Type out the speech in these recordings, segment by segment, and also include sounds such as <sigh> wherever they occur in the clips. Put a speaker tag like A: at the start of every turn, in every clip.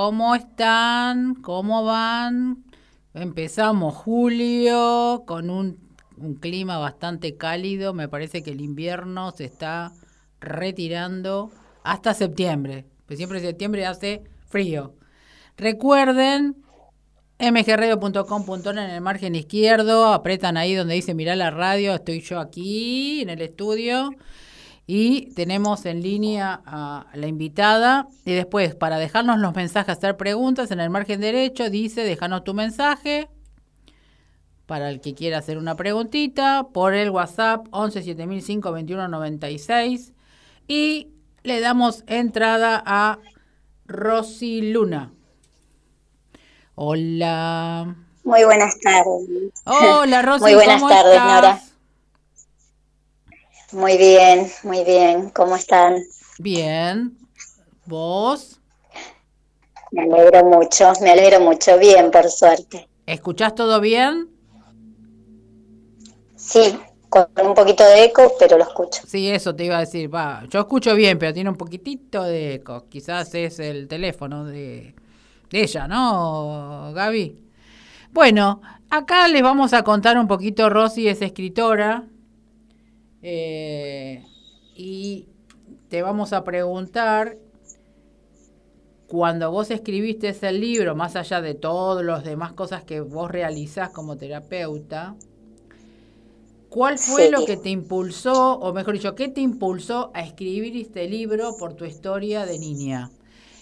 A: ¿cómo están? ¿Cómo van? Empezamos julio con un, clima bastante cálido, me parece que el invierno se está retirando hasta septiembre, pues siempre septiembre hace frío. Recuerden mgradio.com.net en el margen izquierdo, apretan ahí donde dice mirar la radio, estoy yo aquí en el estudio y tenemos en línea a la invitada y después para dejarnos los mensajes, hacer preguntas en el margen derecho dice déjanos tu mensaje para el que quiera hacer una preguntita por el WhatsApp 11 7005 21 96 y le damos entrada a Rosy Luna. Hola.
B: Muy buenas tardes.
A: Hola, <laughs> Rosy.
B: Muy buenas tardes, Nora. Muy bien, muy bien. ¿Cómo están?
A: Bien. ¿Vos?
B: Me alegro mucho, me alegro mucho. Bien, por suerte.
A: ¿Escuchás todo bien?
B: Sí, con un poquito de eco, pero lo escucho.
A: Sí, eso te iba a decir. Va, yo escucho bien, pero tiene un poquitito de eco. Quizás es el teléfono de, de ella, ¿no, Gaby? Bueno, acá les vamos a contar un poquito, Rosy es escritora eh, y te vamos a preguntar, cuando vos escribiste ese libro, más allá de todas las demás cosas que vos realizás como terapeuta, ¿cuál fue
B: Sí.
A: lo que te impulsó, o mejor dicho, qué te impulsó a escribir este libro por tu historia de niña?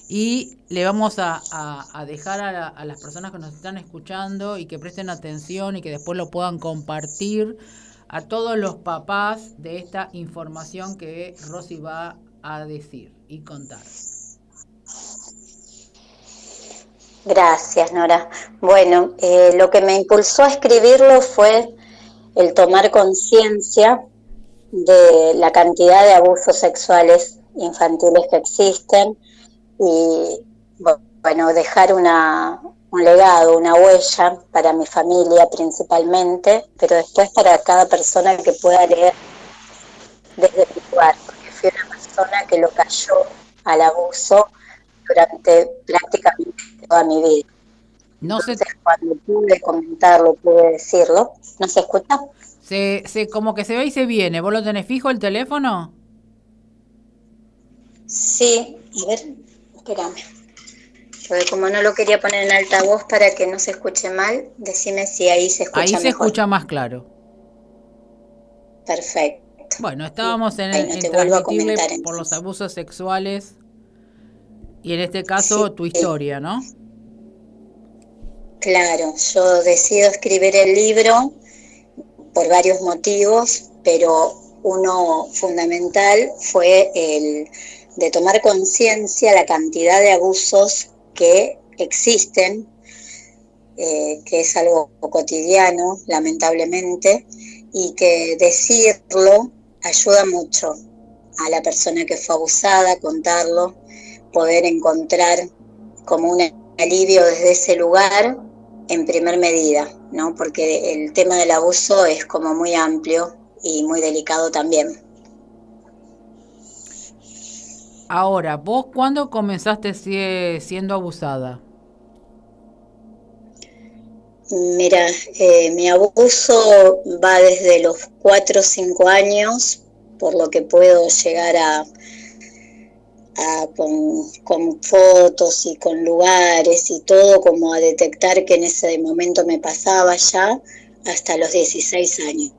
A: Y le vamos a, a- a dejar a, la- a las personas que nos están escuchando y que presten atención y que después lo puedan compartir a todos los papás de esta información que Rosy va a decir y contar.
B: Gracias, Nora. Bueno, eh, lo que me impulsó a escribirlo fue el tomar conciencia de la cantidad de abusos sexuales infantiles que existen y, bueno, dejar una, un legado, una huella para mi familia principalmente, pero después para cada persona que pueda leer desde mi lugar, porque fui una persona que lo cayó al abuso durante prácticamente toda mi vida.
A: No se,
B: Entonces, cuando pude comentarlo, pude decirlo, ¿no se escucha?
A: se, se, como que se ve y se viene. ¿Vos lo tenés fijo el teléfono?
B: Sí, a ver, espérame. Como no lo quería poner en altavoz para que no se escuche mal, decime si ahí se escucha
A: Ahí se
B: mejor.
A: escucha más claro.
B: Perfecto.
A: Bueno, estábamos en, el
B: no
A: en
B: comentar,
A: por los abusos sexuales y en este caso
B: Sí,
A: tu historia, ¿no?
B: Claro, yo decido escribir el libro por varios motivos, pero uno fundamental fue el de tomar conciencia la cantidad de abusos que existen, eh, que es algo cotidiano, lamentablemente, y que decirlo ayuda mucho a la persona que fue abusada, contarlo, poder encontrar como un alivio desde ese lugar en primer medida, ¿no? Porque el tema del abuso es como muy amplio y muy delicado también.
A: Ahora, ¿vos cuándo comenzaste sie- siendo abusada?
B: Mira, eh, mi abuso va desde los 4 o 5 años, por lo que puedo llegar a, a con, con fotos y con lugares y todo, como a detectar que en ese momento me pasaba ya hasta los 16 años.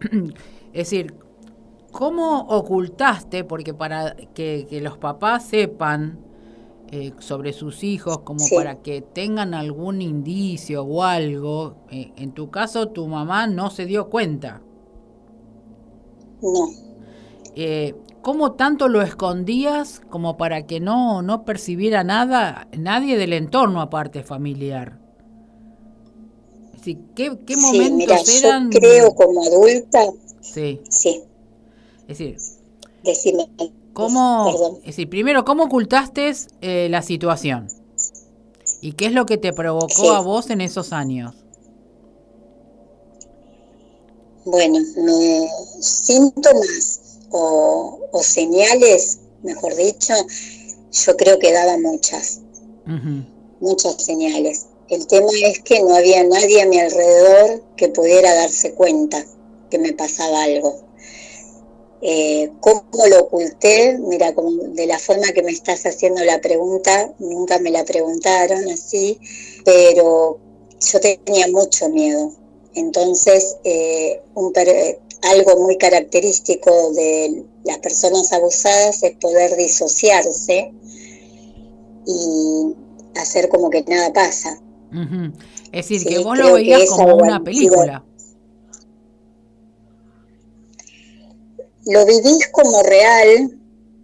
B: <clears throat>
A: Es decir, ¿cómo ocultaste? Porque para que, que los papás sepan eh, sobre sus hijos, como
B: Sí.
A: para que tengan algún indicio o algo, eh, en tu caso tu mamá no se dio cuenta.
B: No,
A: Eh, ¿Cómo tanto lo escondías como para que no, no percibiera nada, nadie del entorno aparte familiar? ¿qué, qué
B: sí,
A: momentos
B: mira,
A: eran?
B: yo creo como adulta,
A: Sí,
B: sí,
A: es decir,
B: decime.
A: ¿cómo,
B: Perdón.
A: es decir, primero, ¿cómo ocultaste eh, la situación? ¿Y qué es lo que te provocó
B: Sí.
A: a vos en esos años?
B: Bueno, me, síntomas o, o señales, mejor dicho, yo creo que daba muchas, muchas señales. El tema es que no había nadie a mi alrededor que pudiera darse cuenta que me pasaba algo. Eh, ¿Cómo lo oculté? Mira, como de la forma que me estás haciendo la pregunta, nunca me la preguntaron así, pero yo tenía mucho miedo. Entonces, eh, algo muy característico de las personas abusadas es poder disociarse y hacer como que nada pasa.
A: Es decir, que vos lo veías como una película.
B: Lo vivís como real,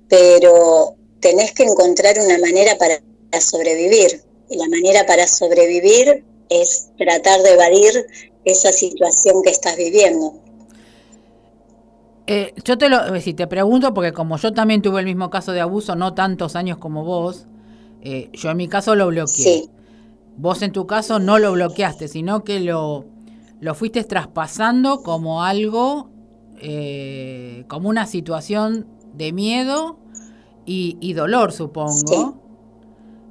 B: pero tenés que encontrar una manera para sobrevivir. Y la manera para sobrevivir es tratar de evadir esa situación que estás viviendo.
A: Eh, yo te lo, si te pregunto, porque como yo también tuve el mismo caso de abuso, no tantos años como vos, eh, yo en mi caso lo bloqueé. Vos en tu caso no lo bloqueaste, sino que lo, lo fuiste traspasando como algo eh, como una situación de miedo y, dolor, supongo.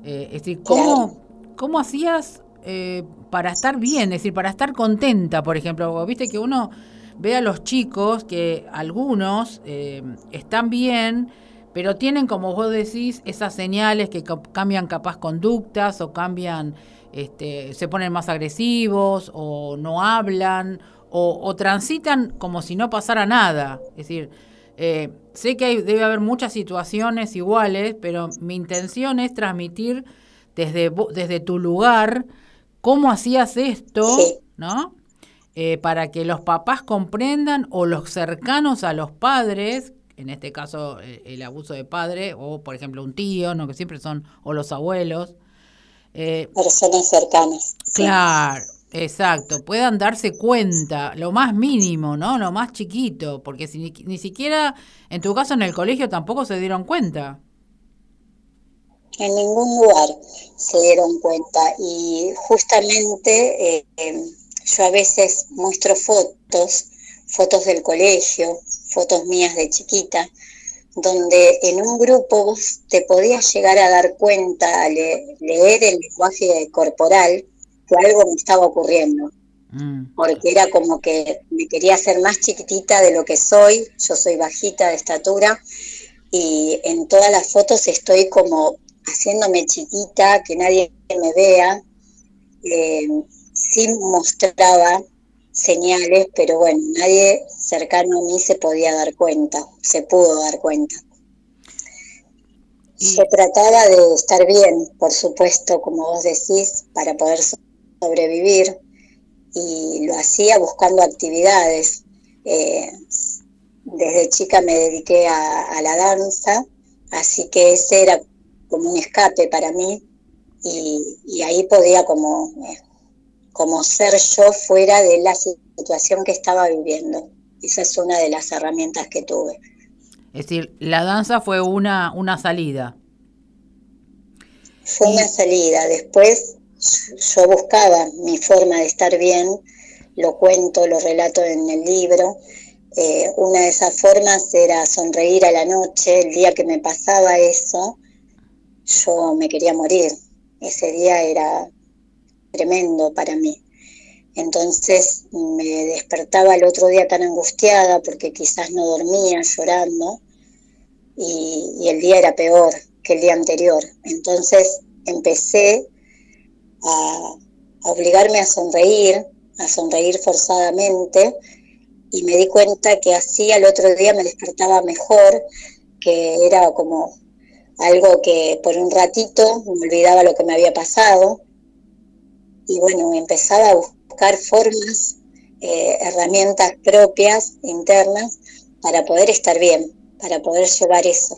A: Eh, es decir, ¿cómo, ¿cómo hacías eh, para estar bien? Es decir, para estar contenta, por ejemplo. Viste que uno ve a los chicos que algunos están bien, pero tienen, como vos decís, esas señales que cambian capaz conductas o cambian, este, se ponen más agresivos o no hablan o, transitan como si no pasara nada. Es decir, eh, sé que debe haber muchas situaciones iguales, pero mi intención es transmitir desde, desde tu lugar cómo hacías esto, ¿no? Eh, para que los papás comprendan o los cercanos a los padres, en este caso eh, el, abuso de padre, o por ejemplo un tío, ¿no? que siempre son, o los abuelos.
B: Personas cercanas.
A: Claro, Exacto, puedan darse cuenta, lo más mínimo, ¿no? Lo más chiquito, porque si ni, siquiera, en tu caso en el colegio tampoco se dieron cuenta.
B: En ningún lugar se dieron cuenta y justamente eh, yo a veces muestro fotos, fotos del colegio, fotos mías de chiquita, donde en un grupo vos te podías llegar a dar cuenta, leer el lenguaje corporal, que algo me estaba ocurriendo. Mm. Porque era como que me quería hacer más chiquitita de lo que soy. Yo soy bajita de estatura y en todas las fotos estoy como haciéndome chiquita, que nadie me vea. Eh, sí mostraba señales, pero bueno, nadie cercano a mí se podía dar cuenta, se pudo dar cuenta. Se trataba de estar bien, por supuesto, como vos decís, para poder sobrevivir y lo hacía buscando actividades. Eh, desde chica me dediqué a, la danza, así que ese era como un escape para mí y, ahí podía como, eh, como ser yo fuera de la situación que estaba viviendo. Esa es una de las herramientas que tuve.
A: Es decir, la danza fue una, una salida.
B: Fue una salida. Después yo buscaba mi forma de estar bien, lo cuento, lo relato en el libro. Eh, una de esas formas era sonreír a la noche. El día que me pasaba eso, yo me quería morir. Ese día era tremendo para mí. Entonces me despertaba el otro día tan angustiada porque quizás no dormía llorando y, y el día era peor que el día anterior. Entonces empecé a, obligarme a sonreír, a sonreír forzadamente, y me di cuenta que así al otro día me despertaba mejor, que era como algo que por un ratito me olvidaba lo que me había pasado, y bueno, empezaba a buscar formas, eh, herramientas propias, internas, para poder estar bien, para poder llevar eso.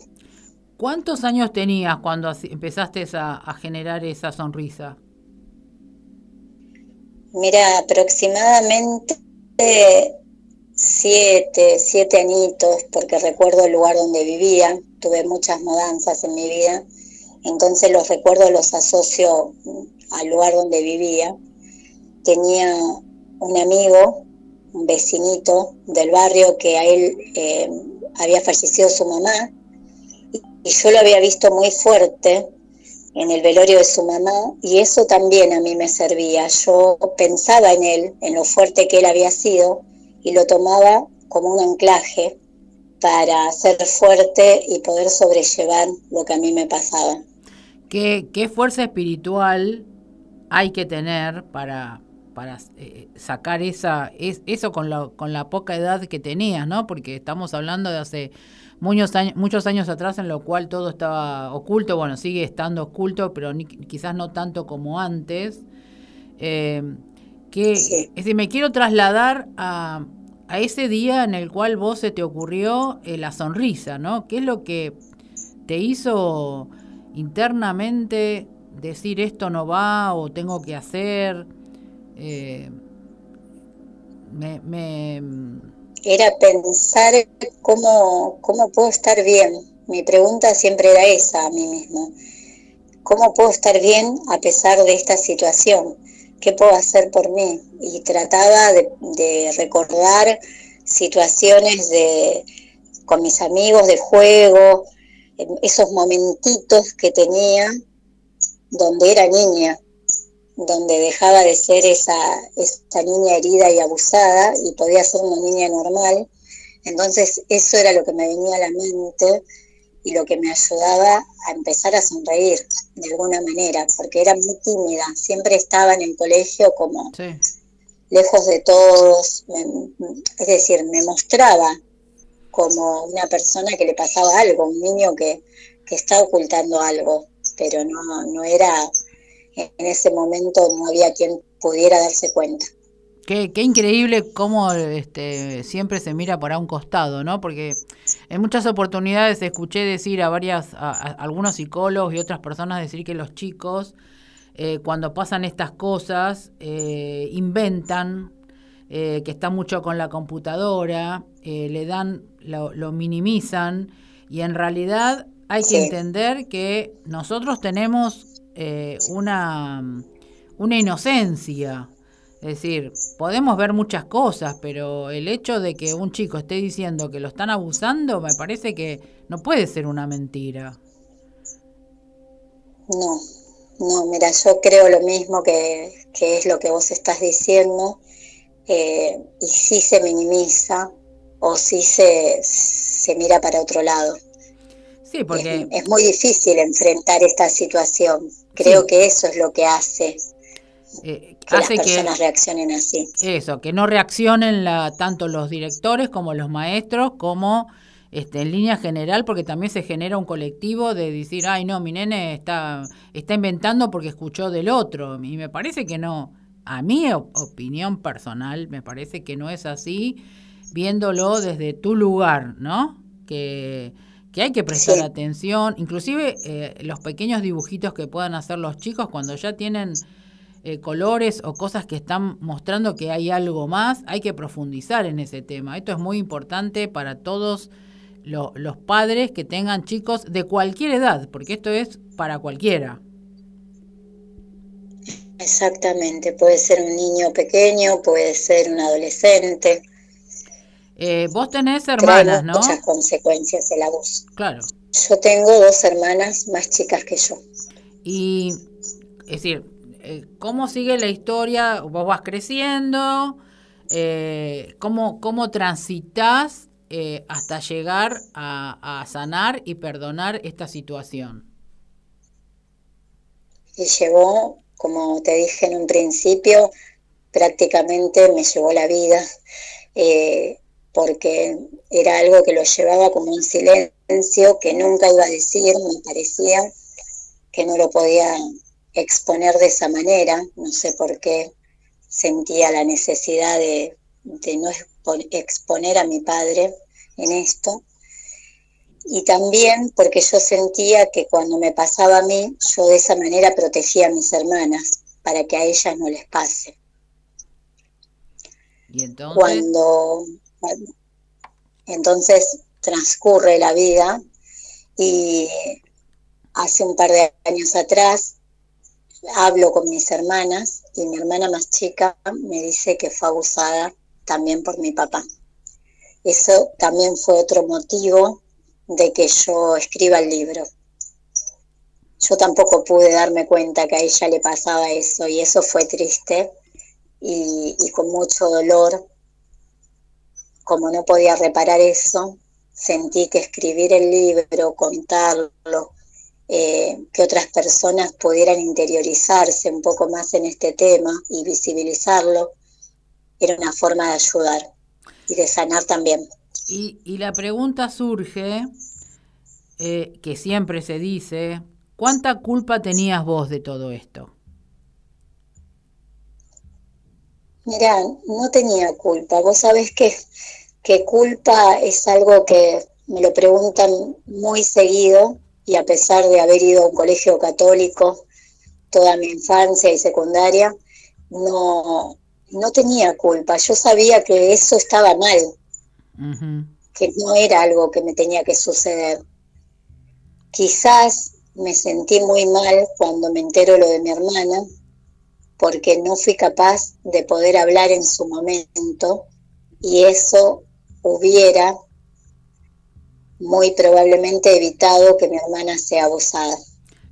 A: ¿Cuántos años tenías cuando empezaste a generar esa sonrisa?
B: Mira, aproximadamente siete, siete añitos, porque recuerdo el lugar donde vivía, tuve muchas mudanzas en mi vida, entonces los recuerdos los asocio al lugar donde vivía. Tenía un amigo, un vecinito del barrio que a él eh, había fallecido su mamá, y yo lo había visto muy fuerte en el velorio de su mamá y eso también a mí me servía. Yo pensaba en él, en lo fuerte que él había sido y lo tomaba como un anclaje para ser fuerte y poder sobrellevar lo que a mí me pasaba.
A: ¿Qué, qué fuerza espiritual hay que tener para, para eh, sacar esa, es, eso con la, con la poca edad que tenías, ¿no? Porque estamos hablando de hace muchos años, muchos años atrás en lo cual todo estaba oculto, bueno, sigue estando oculto, pero quizás no tanto como antes. Eh, que, Es decir, me quiero trasladar a, a, ese día en el cual vos se te ocurrió eh, la sonrisa, ¿no? ¿Qué es lo que te hizo internamente decir esto no va o tengo que hacer? Eh,
B: me, me era pensar cómo, cómo puedo estar bien. Mi pregunta siempre era esa a mí mismo. ¿Cómo puedo estar bien a pesar de esta situación? ¿Qué puedo hacer por mí? Y trataba de, recordar situaciones de, con mis amigos de juego, esos momentitos que tenía donde era niña donde dejaba de ser esa, esta niña herida y abusada y podía ser una niña normal. Entonces eso era lo que me venía a la mente y lo que me ayudaba a empezar a sonreír de alguna manera, porque era muy tímida, siempre estaba en el colegio como lejos de todos, es decir, me mostraba como una persona que le pasaba algo, un niño que, que está ocultando algo, pero no, no era en ese momento no había quien pudiera darse cuenta.
A: Qué, qué increíble cómo este, siempre se mira para un costado, ¿no? Porque en muchas oportunidades escuché decir a varias, a, algunos psicólogos y otras personas decir que los chicos eh, cuando pasan estas cosas eh, inventan, eh, que están mucho con la computadora, le dan, lo, minimizan y en realidad hay que entender que nosotros tenemos eh, una, una inocencia. Es decir, podemos ver muchas cosas, pero el hecho de que un chico esté diciendo que lo están abusando, me parece que no puede ser una mentira.
B: No, no, mira, yo creo lo mismo que, es lo que vos estás diciendo, eh, y sí se minimiza o sí se, se mira para otro lado.
A: Sí, porque...
B: Es, muy difícil enfrentar esta situación. Creo que eso es lo que hace eh, que las personas reaccionen así.
A: Eso, que no reaccionen la, tanto los directores como los maestros, como este, en línea general, porque también se genera un colectivo de decir, ay, no, mi nene está, está inventando porque escuchó del otro. Y me parece que no. A mi opinión personal, me parece que no es así, viéndolo desde tu lugar, ¿no? Que que hay que prestar atención, inclusive eh, los pequeños dibujitos que puedan hacer los chicos cuando ya tienen eh, colores o cosas que están mostrando que hay algo más, hay que profundizar en ese tema. Esto es muy importante para todos los padres que tengan chicos de cualquier edad, porque esto es para cualquiera.
B: Exactamente, puede ser un niño pequeño, puede ser un adolescente.
A: Eh, vos tenés hermanas, ¿no?
B: Muchas consecuencias el abuso.
A: Claro.
B: Yo tengo dos hermanas más chicas que yo.
A: Y, es decir, eh, ¿cómo sigue la historia? Vos vas creciendo, eh, ¿cómo, ¿cómo transitas eh, hasta llegar a, a sanar y perdonar esta situación?
B: Y llevó, como te dije en un principio, prácticamente me llevó la vida. Eh, porque era algo que lo llevaba como un silencio que nunca iba a decir, me parecía que no lo podía exponer de esa manera, no sé por qué sentía la necesidad de, no exponer a mi padre en esto. Y también porque yo sentía que cuando me pasaba a mí, yo de esa manera protegía a mis hermanas para que a ellas no les pase.
A: ¿Y entonces?
B: Cuando entonces transcurre la vida y hace un par de años atrás hablo con mis hermanas y mi hermana más chica me dice que fue abusada también por mi papá. Eso también fue otro motivo de que yo escriba el libro. Yo tampoco pude darme cuenta que a ella le pasaba eso y eso fue triste y, con mucho dolor. Como no podía reparar eso, sentí que escribir el libro, contarlo, eh, que otras personas pudieran interiorizarse un poco más en este tema y visibilizarlo, era una forma de ayudar y de sanar también.
A: Y, y la pregunta surge, eh, que siempre se dice, ¿cuánta culpa tenías vos de todo esto?
B: Mira, no tenía culpa. Vos sabés que, que culpa es algo que me lo preguntan muy seguido y a pesar de haber ido a un colegio católico toda mi infancia y secundaria, no, no tenía culpa. Yo sabía que eso estaba mal, que no era algo que me tenía que suceder. Quizás me sentí muy mal cuando me entero lo de mi hermana, porque no fui capaz de poder hablar en su momento y eso hubiera muy probablemente evitado que mi hermana sea abusada.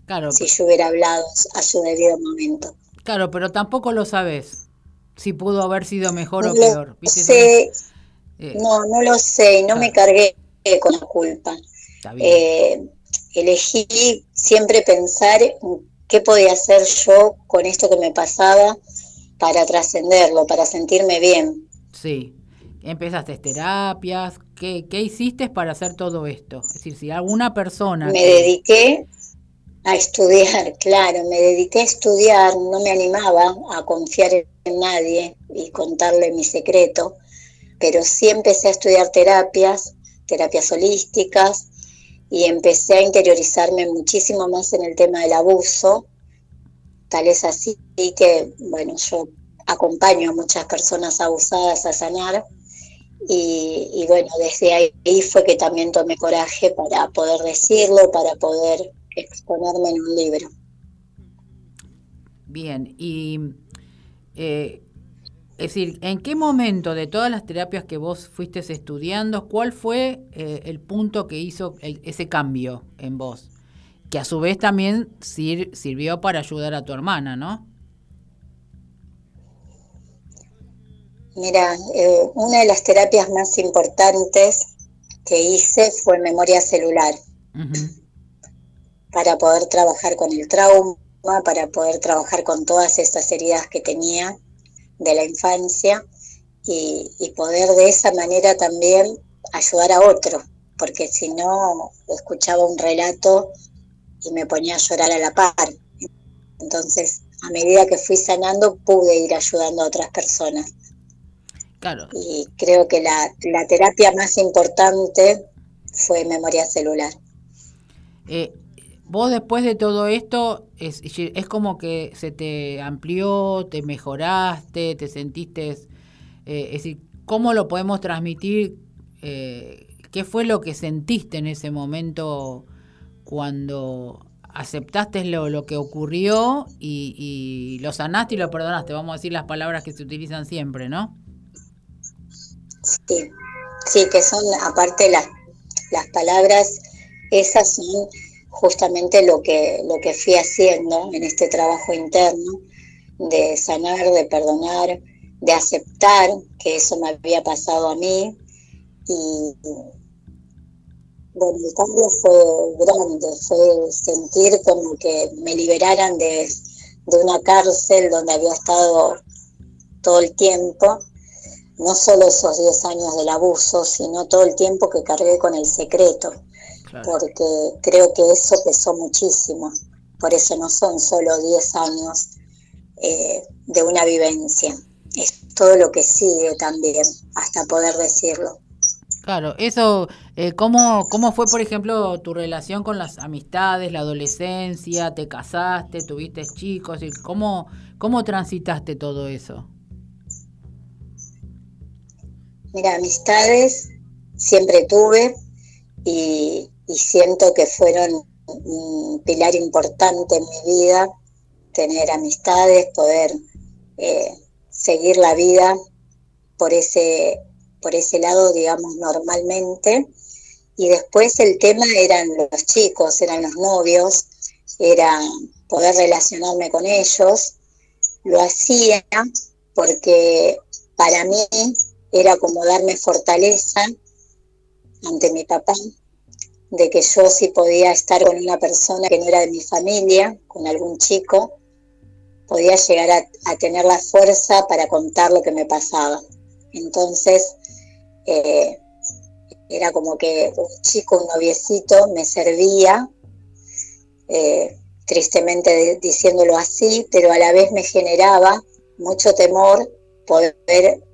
B: Claro. Si yo hubiera hablado a su debido momento.
A: Claro, pero tampoco lo sabes. Si pudo haber sido mejor o peor.
B: Sé, eh, no, no lo sé. No me cargué con la culpa. Eh, elegí siempre pensar qué podía hacer yo con esto que me pasaba para trascenderlo, para sentirme bien.
A: Sí. Empezaste terapias, ¿qué, ¿qué, hiciste para hacer todo esto? Es decir, si alguna persona...
B: Me dediqué a estudiar, <laughs> claro, me dediqué a estudiar, no me animaba a confiar en nadie y contarle mi secreto, pero sí empecé a estudiar terapias, terapias holísticas, y empecé a interiorizarme muchísimo más en el tema del abuso. Tal es así que, bueno, yo acompaño a muchas personas abusadas a sanar y, bueno, desde ahí fue que también tomé coraje para poder decirlo, para poder exponerme en un libro.
A: Bien, y eh, es decir, ¿en qué momento de todas las terapias que vos fuiste estudiando, cuál fue eh, el punto que hizo ese cambio en vos? Que a su vez también sirvió para ayudar a tu hermana, ¿no?
B: Mira, eh, una de las terapias más importantes que hice fue memoria celular. Para poder trabajar con el trauma, para poder trabajar con todas estas heridas que tenía de la infancia y, poder de esa manera también ayudar a otro, porque si no escuchaba un relato y me ponía a llorar a la par. Entonces, a medida que fui sanando, pude ir ayudando a otras personas. Claro. Y creo que la, la terapia más importante fue memoria celular.
A: Eh, vos después de todo esto, es, es, como que se te amplió, te mejoraste, te sentiste, eh, es decir, ¿cómo lo podemos transmitir? Eh, ¿Qué fue lo que sentiste en ese momento cuando aceptaste lo, lo que ocurrió y, y, lo sanaste y lo perdonaste? Vamos a decir las palabras que se utilizan siempre, ¿no?
B: Sí, sí que son aparte las, las palabras, esas son justamente lo que, lo que fui haciendo en este trabajo interno de sanar, de perdonar, de aceptar que eso me había pasado a mí. Y bueno, el cambio fue grande, fue sentir como que me liberaran de, de una cárcel donde había estado todo el tiempo, no solo esos 10 años del abuso, sino todo el tiempo que cargué con el secreto porque creo que eso pesó muchísimo. Por eso no son solo 10 años eh, de una vivencia, es todo lo que sigue también, hasta poder decirlo.
A: Claro, eso, eh, ¿cómo, ¿cómo fue, por ejemplo, tu relación con las amistades, la adolescencia? ¿Te casaste, tuviste chicos? Y ¿Cómo, cómo transitaste todo eso?
B: Mira, amistades siempre tuve y, siento que fueron un pilar importante en mi vida, tener amistades, poder eh, seguir la vida por ese, por ese lado, digamos, normalmente. y después el tema eran los chicos, eran los novios, era poder relacionarme con ellos. Lo hacía porque para mí era como darme fortaleza ante mi papá, de que yo sí podía estar con una persona que no era de mi familia, con algún chico, podía llegar a, tener la fuerza para contar lo que me pasaba. Entonces, eh, era como que un chico, un noviecito, me servía, eh, tristemente diciéndolo así, pero a la vez me generaba mucho temor poder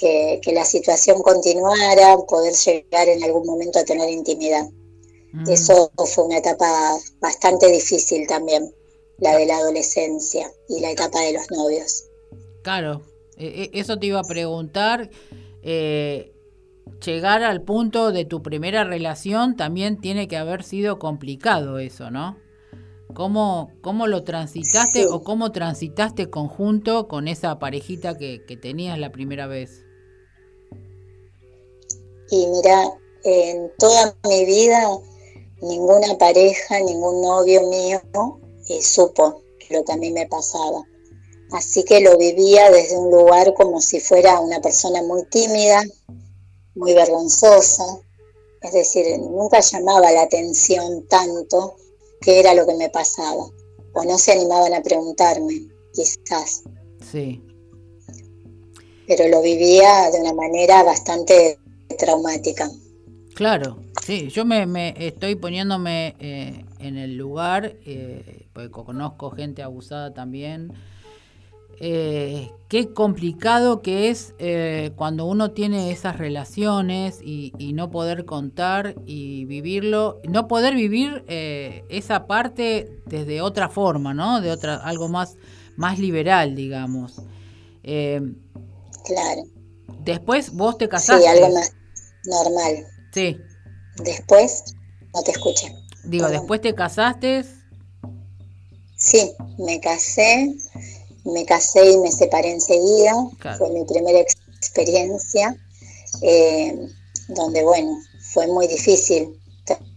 B: que, la situación continuara, poder llegar en algún momento a tener intimidad. Mm. Eso fue una etapa bastante difícil también, la de la adolescencia y la etapa de los novios.
A: Claro, e, e, eso te iba a preguntar. Eh, llegar al punto de tu primera relación también tiene que haber sido complicado eso, ¿no? ¿Cómo, cómo lo transitaste o cómo transitaste conjunto con esa parejita que, que tenías la primera vez?
B: Y mira, en toda mi vida ninguna pareja, ningún novio mío eh, supo lo que a mí me pasaba. Así que lo vivía desde un lugar como si fuera una persona muy tímida, muy vergonzosa, es decir, nunca llamaba la atención tanto qué era lo que me pasaba, o no se animaban a preguntarme, quizás.
A: Sí.
B: Pero lo vivía de una manera bastante traumática.
A: Claro, sí, yo me, estoy poniéndome eh, en el lugar, eh, porque conozco gente abusada también, eh, qué complicado que es eh, cuando uno tiene esas relaciones y, no poder contar y vivirlo, no poder vivir eh, esa parte desde otra forma, ¿no? De otra, algo más, más liberal, digamos.
B: claro.
A: Después vos te casaste.
B: Sí, algo más normal.
A: Sí.
B: Después, no te escuché.
A: Digo, después te casaste.
B: Sí, me casé me casé y me separé enseguida, fue mi primera experiencia, eh, donde bueno, fue muy difícil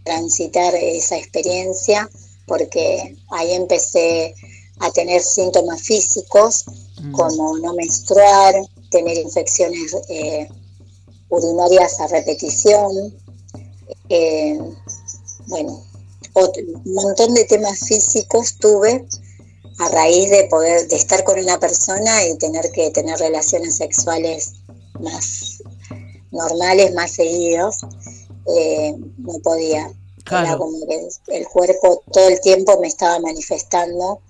B: transitar esa experiencia porque ahí empecé a tener síntomas físicos mm. como no menstruar, tener infecciones eh, urinarias a repetición, eh, bueno, un montón de temas físicos tuve a raíz de poder, de estar con una persona y tener que tener relaciones sexuales más normales, más seguidos, eh, no podía. Era como que el cuerpo todo el tiempo me estaba manifestando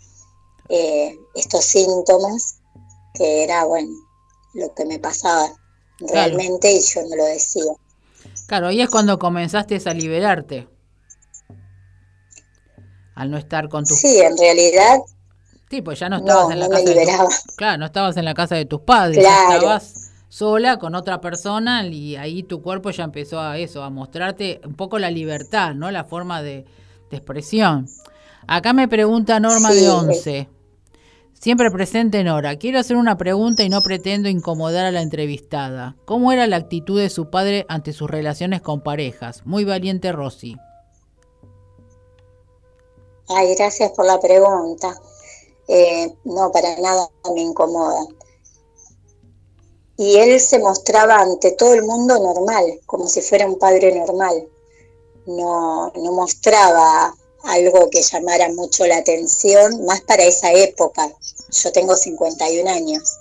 B: eh, estos síntomas, que era, bueno, lo que me pasaba realmente y yo no lo decía.
A: Claro, ahí es cuando comenzaste a liberarte. Al no estar con tu...
B: Sí, en realidad
A: Sí, pues ya no estabas en la casa de tus, claro, no estabas en la casa de tus padres, estabas sola con otra persona y ahí tu cuerpo ya empezó a eso, a mostrarte un poco la libertad, ¿no? La forma de, expresión. Acá me pregunta Norma de Once. Siempre presente Nora. Quiero hacer una pregunta y no pretendo incomodar a la entrevistada. ¿Cómo era la actitud de su padre ante sus relaciones con parejas? Muy valiente Rosy.
B: Ay, gracias por la pregunta. Eh, no, para nada me incomoda. Y él se mostraba ante todo el mundo normal, como si fuera un padre normal. No, no mostraba algo que llamara mucho la atención, más para esa época. Yo tengo 51 años,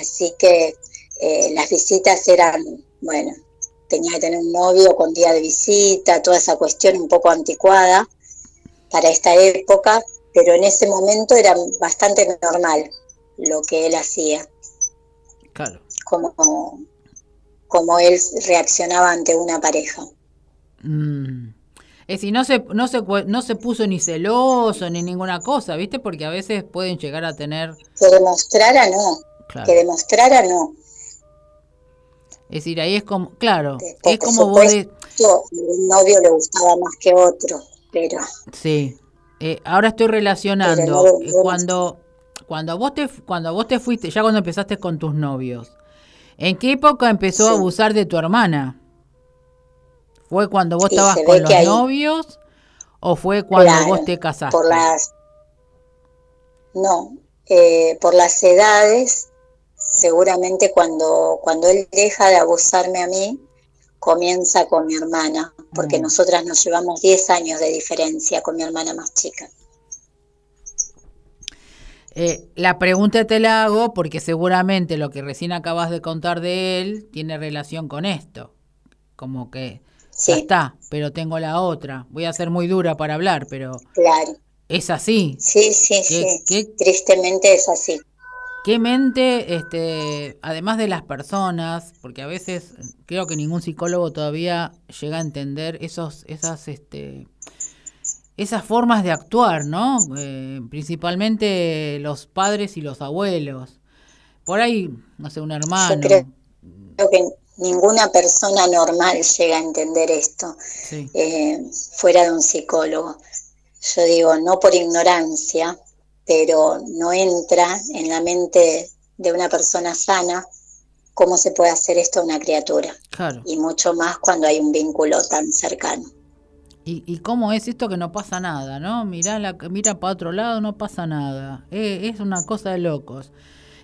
B: así que eh, las visitas eran, bueno, tenía que tener un novio con día de visita, toda esa cuestión un poco anticuada para esta época, pero en ese momento era bastante normal lo que él hacía.
A: Claro.
B: Como, como él reaccionaba ante una pareja.
A: Mm. Es decir, no se, no, se, no se puso ni celoso ni ninguna cosa, ¿viste? Porque a veces pueden llegar a tener...
B: Que demostrara no, que demostrara no.
A: Es decir, ahí es como, claro, es como vos...
B: Un novio le gustaba más que otro, pero...
A: Sí, eh, ahora estoy relacionando eh, cuando cuando vos te cuando vos te fuiste ya cuando empezaste con tus novios ¿en qué época empezó a abusar de tu hermana? ¿Fue cuando vos estabas con los novios o fue cuando vos te casaste?
B: Por las, no, eh, por las edades, seguramente cuando, cuando él deja de abusarme a mí, comienza con mi hermana, porque mm. nosotras nos llevamos 10 años de diferencia con mi hermana más chica.
A: Eh, la pregunta te la hago porque seguramente lo que recién acabas de contar de él tiene relación con esto. Como que ya está, pero tengo la otra. Voy a ser muy dura para hablar, pero
B: claro.
A: es así.
B: Sí, sí, sí. Tristemente es así.
A: ¿Qué mente, este, además de las personas, porque a veces creo que ningún psicólogo todavía llega a entender esos, esas, este, esas formas de actuar, ¿no? Eh, principalmente los padres y los abuelos. Por ahí, no sé, un hermano.
B: Yo creo, que ninguna persona normal llega a entender esto, eh, fuera de un psicólogo. Yo digo, no por ignorancia, pero no entra en la mente de una persona sana cómo se puede hacer esto a una criatura. Y mucho más cuando hay un vínculo tan cercano.
A: Y, cómo es esto que no pasa nada, ¿no? Mira, la, mira para otro lado, no pasa nada. Eh, es una cosa de locos.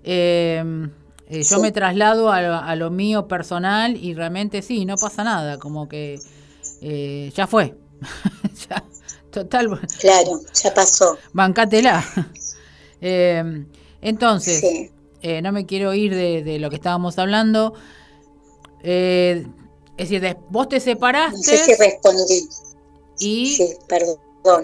A: Em, eh, yo me traslado a, lo mío personal y realmente sí, no pasa nada, como que eh, ya fue. <laughs> total.
B: Claro, ya pasó.
A: Bancátela. <laughs> Em, entonces, no me quiero ir de, lo que estábamos hablando. es decir, vos te separaste. No
B: sé si respondí. Sí, perdón.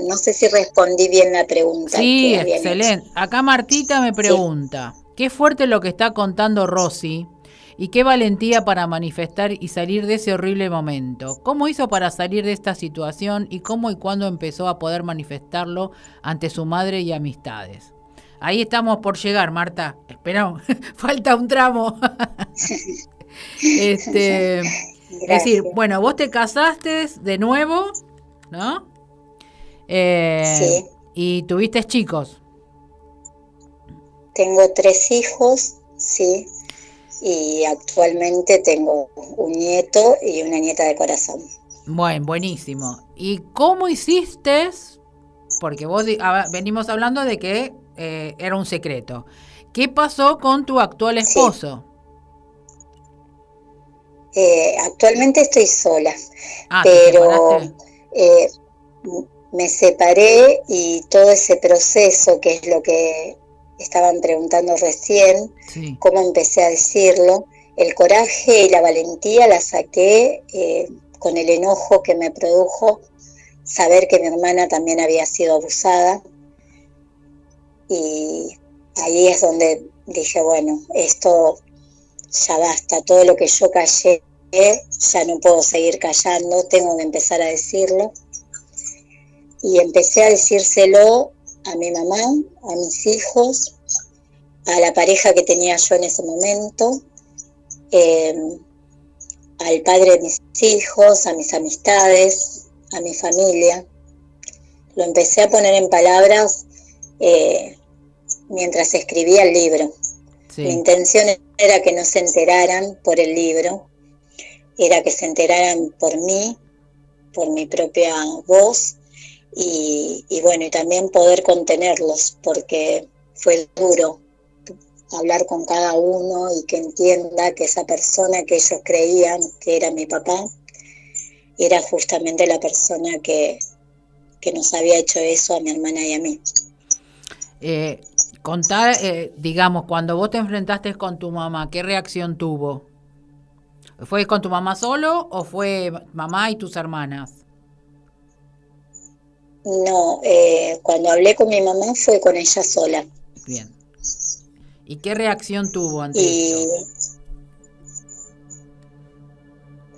B: No sé si respondí bien la pregunta.
A: Sí, excelente. Acá Martita me pregunta, qué fuerte lo que está contando Rosy y qué valentía para manifestar y salir de ese horrible momento. ¿Cómo hizo para salir de esta situación y cómo y cuándo empezó a poder manifestarlo ante su madre y amistades? Ahí estamos por llegar, Marta. Esperamos, <laughs> falta un tramo. <laughs> este, es decir, bueno, vos te casaste de nuevo ¿no? Eh, sí. ¿Y tuviste chicos?
B: Tengo tres hijos, sí, y actualmente tengo un nieto y una nieta de corazón.
A: Bueno, buenísimo. ¿Y cómo hiciste? Porque vos venimos hablando de que eh, era un secreto. ¿Qué pasó con tu actual esposo?
B: Eh, actualmente estoy sola, ah, pero eh, me separé y todo ese proceso, que es lo que estaban preguntando recién, cómo empecé a decirlo, el coraje y la valentía la saqué eh, con el enojo que me produjo saber que mi hermana también había sido abusada. Y ahí es donde dije, bueno, esto ya basta, todo lo que yo callé ya no puedo seguir callando, tengo que empezar a decirlo. Y empecé a decírselo a mi mamá, a mis hijos, a la pareja que tenía yo en ese momento, em, al padre de mis hijos, a mis amistades, a mi familia. Lo empecé a poner en palabras eh, mientras escribía el libro. Mi intención era que no se enteraran por el libro, era que se enteraran por mí, por mi propia voz, y, bueno, y también poder contenerlos, porque fue duro hablar con cada uno y que entienda que esa persona que ellos creían que era mi papá, era justamente la persona que, que nos había hecho eso a mi hermana y a mí.
A: Eh, contar, eh, digamos, cuando vos te enfrentaste con tu mamá, ¿qué reacción tuvo? ¿Fue con tu mamá solo o fue mamá y tus hermanas?
B: No, eh, cuando hablé con mi mamá fue con ella sola.
A: Bien. ¿Y qué reacción tuvo ante y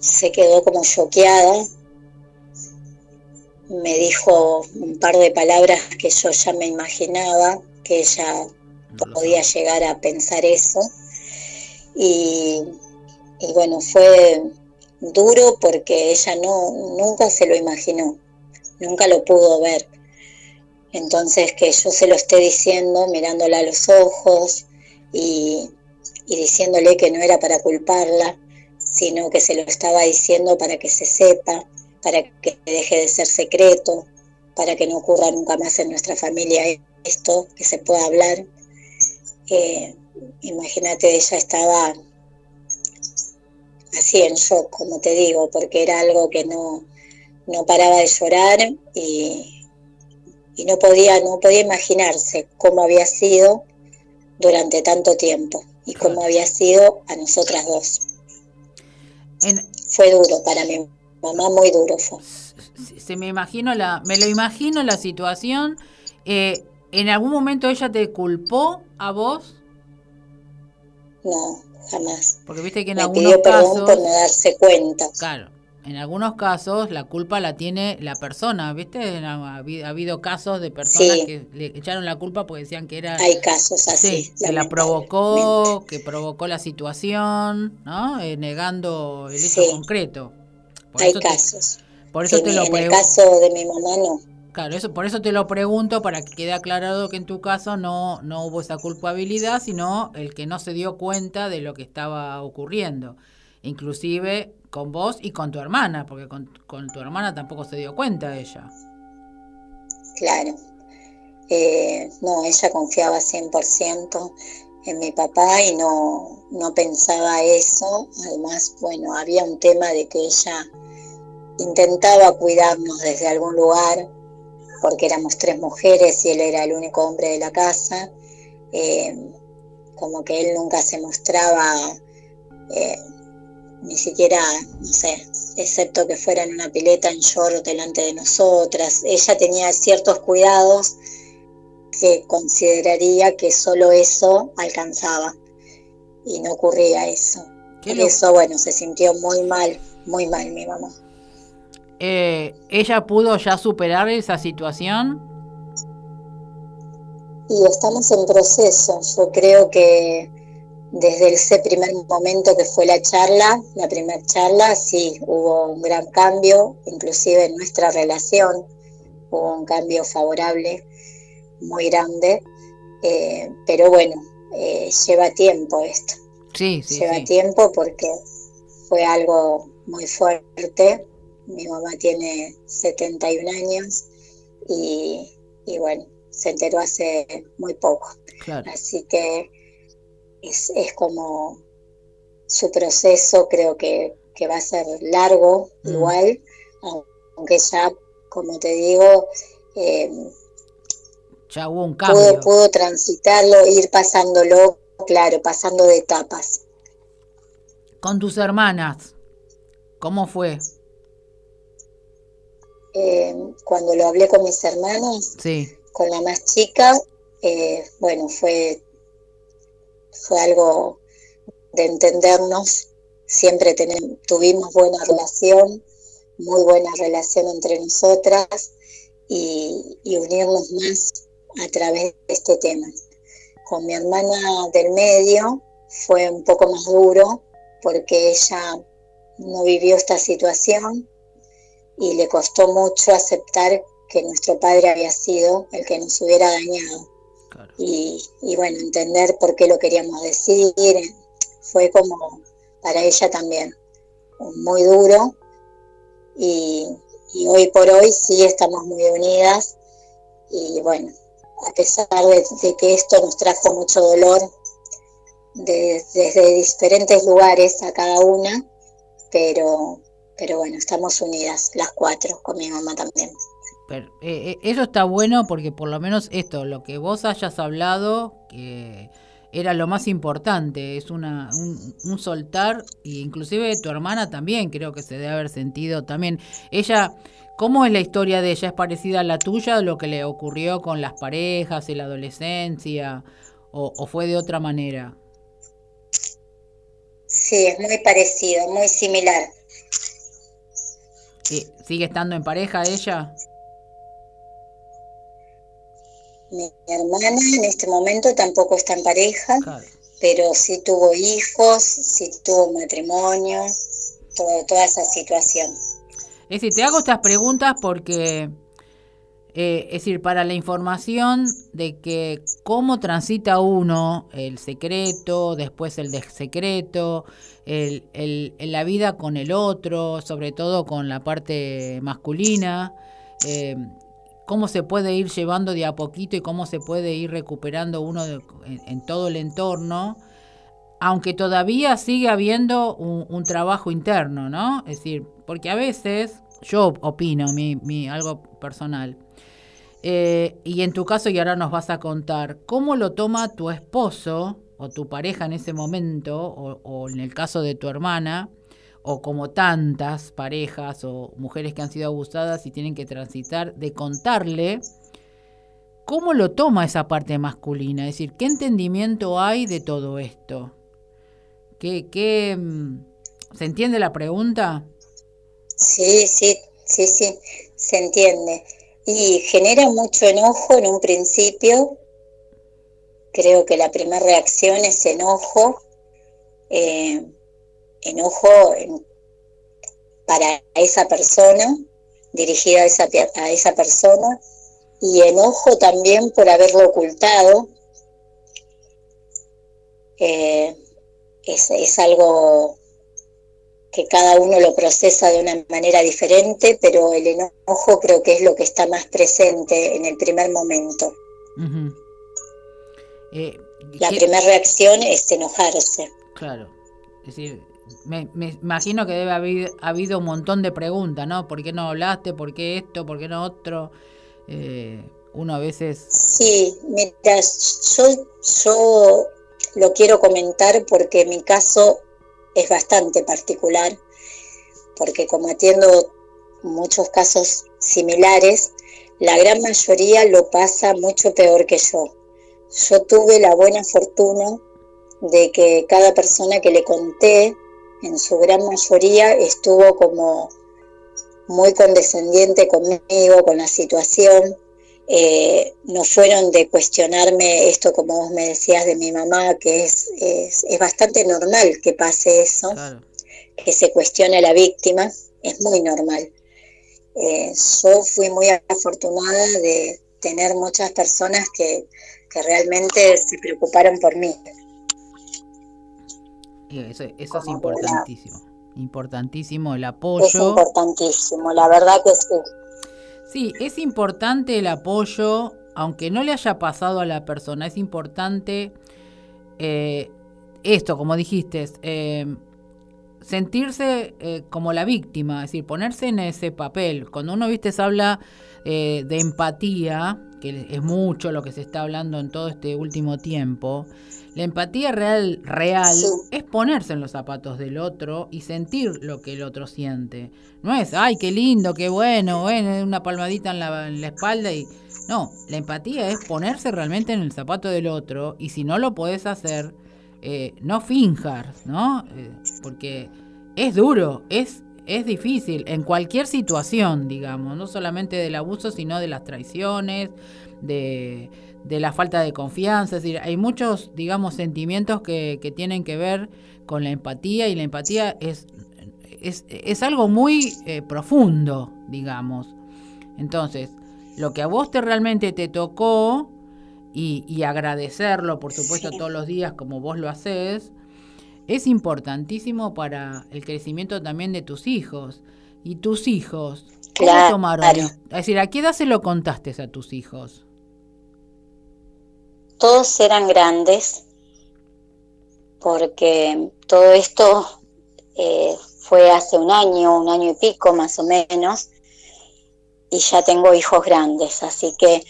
B: Se quedó como choqueada. Me dijo un par de palabras que yo ya me imaginaba, que ella podía llegar a pensar eso. Y y bueno, fue duro porque ella no, nunca se lo imaginó, nunca lo pudo ver. Entonces que yo se lo esté diciendo, mirándola a los ojos y, diciéndole que no era para culparla, sino que se lo estaba diciendo para que se sepa, para que deje de ser secreto, para que no ocurra nunca más en nuestra familia esto, que se pueda hablar. Eh, imagínate, ella estaba así en shock, como te digo, porque era algo que no, no paraba de llorar y, y no podía, no podía imaginarse cómo había sido durante tanto tiempo y cómo había sido a nosotras dos. Fue duro para mi mamá, muy duro fue.
A: Se me imagino la, me lo imagino la situación. Eh, ¿En algún momento ella te culpó a vos?
B: No, jamás.
A: Porque viste que en algunos
B: casos por no darse cuenta.
A: Claro, en algunos casos la culpa la tiene la persona, ¿viste? Ha, habido casos de personas que le echaron la culpa porque decían que era...
B: Hay casos así.
A: que la provocó, que provocó la situación, ¿no? Eh, negando el hecho concreto.
B: Hay casos.
A: por eso te lo
B: En el caso de mi mamá no.
A: Claro, eso, por eso te lo pregunto para que quede aclarado que en tu caso no, no hubo esa culpabilidad, sino el que no se dio cuenta de lo que estaba ocurriendo. Inclusive con vos y con tu hermana, porque con, tu hermana tampoco se dio cuenta ella.
B: Claro. Eh, no, ella confiaba 100% en mi papá y no, no pensaba eso. Además, bueno, había un tema de que ella intentaba cuidarnos desde algún lugar, porque éramos tres mujeres y él era el único hombre de la casa. Eh, como que él nunca se mostraba eh, ni siquiera, no sé, excepto que fuera en una pileta en short delante de nosotras. Ella tenía ciertos cuidados que consideraría que solo eso alcanzaba y no ocurría eso. Y eso, bueno, se sintió muy mal, muy mal mi mamá.
A: Eh, ¿Ella pudo ya superar esa situación?
B: Y estamos en proceso. Yo creo que desde ese primer momento que fue la charla, la primera charla, sí, hubo un gran cambio, inclusive en nuestra relación, hubo un cambio favorable, muy grande, eh, pero bueno, eh, lleva tiempo esto.
A: Sí, sí.
B: Lleva tiempo porque fue algo muy fuerte. Mi mamá tiene 71 años y, y bueno, se enteró hace muy poco.
A: Claro.
B: Así que es, como su proceso creo que, va a ser largo mm. igual, aunque ya, como te digo, eh,
A: ya hubo un cambio.
B: Pudo, pudo transitarlo, ir pasándolo, claro, pasando de etapas.
A: Con tus hermanas, ¿cómo fue?
B: Eh, cuando lo hablé con mis hermanos,
A: sí.
B: con la más chica, eh, bueno, fue fue algo de entendernos, siempre tuvimos buena relación, muy buena relación entre nosotras y, unirnos más a través de este tema. Con mi hermana del medio fue un poco más duro porque ella no vivió esta situación y le costó mucho aceptar que nuestro padre había sido el que nos hubiera dañado y, bueno, entender por qué lo queríamos decir, fue como para ella también muy duro y, hoy por hoy sí estamos muy unidas y bueno, a pesar de, que esto nos trajo mucho dolor desde diferentes lugares a cada una, pero, pero bueno, estamos unidas las cuatro, con mi mamá también.
A: Eh, eh, eso está bueno porque por lo menos esto, lo que vos hayas hablado, que era lo más importante, es una, un, soltar, e inclusive tu hermana también creo que se debe haber sentido también. Ella, ¿cómo es la historia de ella? ¿Es parecida a la tuya, lo que le ocurrió con las parejas en la adolescencia, o, fue de otra manera?
B: Sí, es muy parecido, muy similar.
A: ¿Sigue estando en pareja ella?
B: Mi hermana en este momento tampoco está en pareja, pero sí tuvo hijos, sí tuvo matrimonio, toda esa situación.
A: Es decir, te hago estas preguntas porque eh, es decir, para la información de que cómo transita uno el secreto, después el secreto, el, el, la vida con el otro, sobre todo con la parte masculina, eh, cómo se puede ir llevando de a poquito y cómo se puede ir recuperando uno en, todo el entorno, aunque todavía sigue habiendo un, un, trabajo interno, ¿no? Es decir, porque a veces, yo opino, mi, mi algo personal, eh, y en tu caso, y ahora nos vas a contar, ¿cómo lo toma tu esposo o tu pareja en ese momento, o, en el caso de tu hermana, o como tantas parejas o mujeres que han sido abusadas y tienen que transitar, de contarle cómo lo toma esa parte masculina, es decir, qué entendimiento hay de todo esto. ¿Qué, qué, mm, ¿Se entiende la pregunta?
B: Sí, sí, sí, sí, se entiende y genera mucho enojo en un principio. Creo que la primera reacción es enojo, eh, enojo para esa persona, dirigida a esa, a esa persona, y enojo también por haberlo ocultado. Eh, es, es algo que cada uno lo procesa de una manera diferente, pero el enojo creo que es lo que está más presente en el primer momento. Eh, La primera reacción es enojarse.
A: Claro, es decir, me, imagino que debe haber habido un montón de preguntas, ¿no? ¿Por qué no hablaste? ¿Por qué esto? ¿Por qué no otro? Eh, uno a veces...
B: Sí, mientras yo, yo lo quiero comentar porque mi caso es bastante particular, porque como atiendo muchos casos similares, la gran mayoría lo pasa mucho peor que yo. Yo tuve la buena fortuna de que cada persona que le conté, en su gran mayoría, estuvo como muy condescendiente conmigo, con la situación, eh, no fueron de cuestionarme esto como vos me decías de mi mamá, que es, es, bastante normal que pase eso, que se cuestione a la víctima, es muy normal. Eh, yo fui muy afortunada de tener muchas personas que, que realmente se preocuparon por mí.
A: Eso, eso es importantísimo, importantísimo el apoyo. Es
B: importantísimo, la verdad que sí.
A: Sí, es importante el apoyo, aunque no le haya pasado a la persona, es importante eh, esto, como dijiste, eh, sentirse eh, como la víctima, es decir, ponerse en ese papel. Cuando uno, viste, se habla de empatía, que es mucho lo que se está hablando en todo este último tiempo, la empatía real, real es ponerse en los zapatos del otro y sentir lo que el otro siente. No es, ay, qué lindo, qué bueno, bueno una palmadita en la, espalda y... No, la empatía es ponerse realmente en el zapato del otro y si no lo podés hacer, eh, no finjar, ¿no? Eh, porque es duro, es, es difícil en cualquier situación, digamos, no solamente del abuso, sino de las traiciones, de de la falta de confianza, es decir, hay muchos, digamos, sentimientos que, que tienen que ver con la empatía y la empatía es, es, algo muy eh, profundo, digamos. Entonces, lo que a vos te realmente te tocó y, agradecerlo, por supuesto, todos los días como vos lo haces, es importantísimo para el crecimiento también de tus hijos. Y tus hijos, ¿cómo tomaron? Es decir, ¿a qué edad se lo contaste a tus hijos?
B: todos eran grandes, porque todo esto eh, fue hace un año, un año y pico más o menos, y ya tengo hijos grandes, así que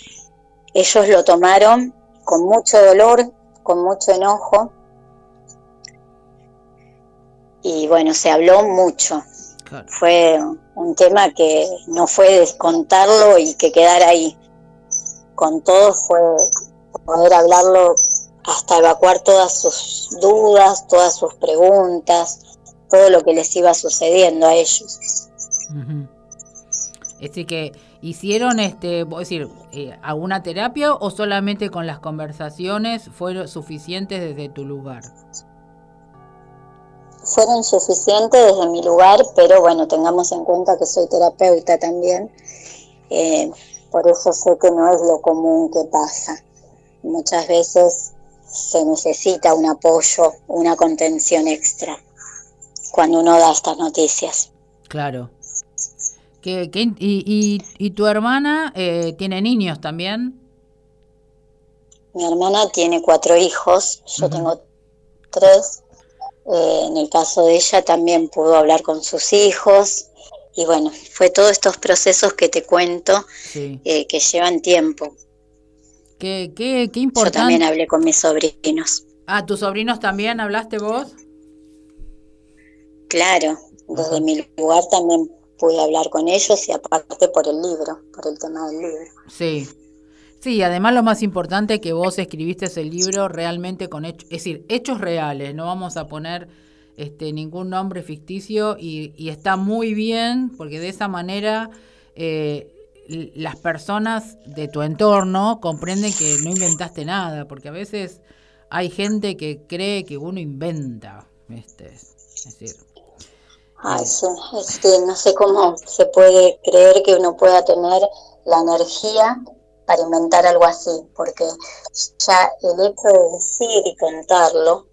B: ellos lo tomaron con mucho dolor, con mucho enojo, y bueno, se habló mucho. Fue un tema que no fue descontarlo y que quedara ahí. Con todo fue poder hablarlo hasta evacuar todas sus dudas, todas sus preguntas, todo lo que les iba sucediendo a ellos.
A: Es decir, que hicieron, este, decir, eh, alguna terapia o solamente con las conversaciones fueron suficientes desde tu lugar?
B: Fueron suficientes desde mi lugar, pero bueno, tengamos en cuenta que soy terapeuta también. Eh, por eso sé que no es lo común que pasa. Muchas veces se necesita un apoyo, una contención extra cuando uno da estas noticias.
A: Claro. ¿Qué, y, y, tu hermana eh, tiene niños también?
B: Mi hermana tiene cuatro hijos, yo tengo tres. Eh, en el caso de ella también pudo hablar con sus hijos. Y bueno, fue todos estos procesos que te cuento eh, que llevan tiempo.
A: Qué, qué, qué importante.
B: Yo también hablé con mis sobrinos.
A: Ah, ¿tus sobrinos también hablaste vos?
B: Claro, desde mi lugar también pude hablar con ellos y aparte por el libro, por el tema del libro.
A: Sí. Sí, además lo más importante es que vos escribiste ese libro realmente con hechos, es decir, hechos reales, no vamos a poner este, ningún nombre ficticio y, y está muy bien porque de esa manera eh, las personas de tu entorno comprenden que no inventaste nada, porque a veces hay gente que cree que uno inventa, este, es decir,
B: Ay, sí, no sé cómo se puede creer que uno pueda tener la energía para inventar algo así, porque ya el hecho de decir y contarlo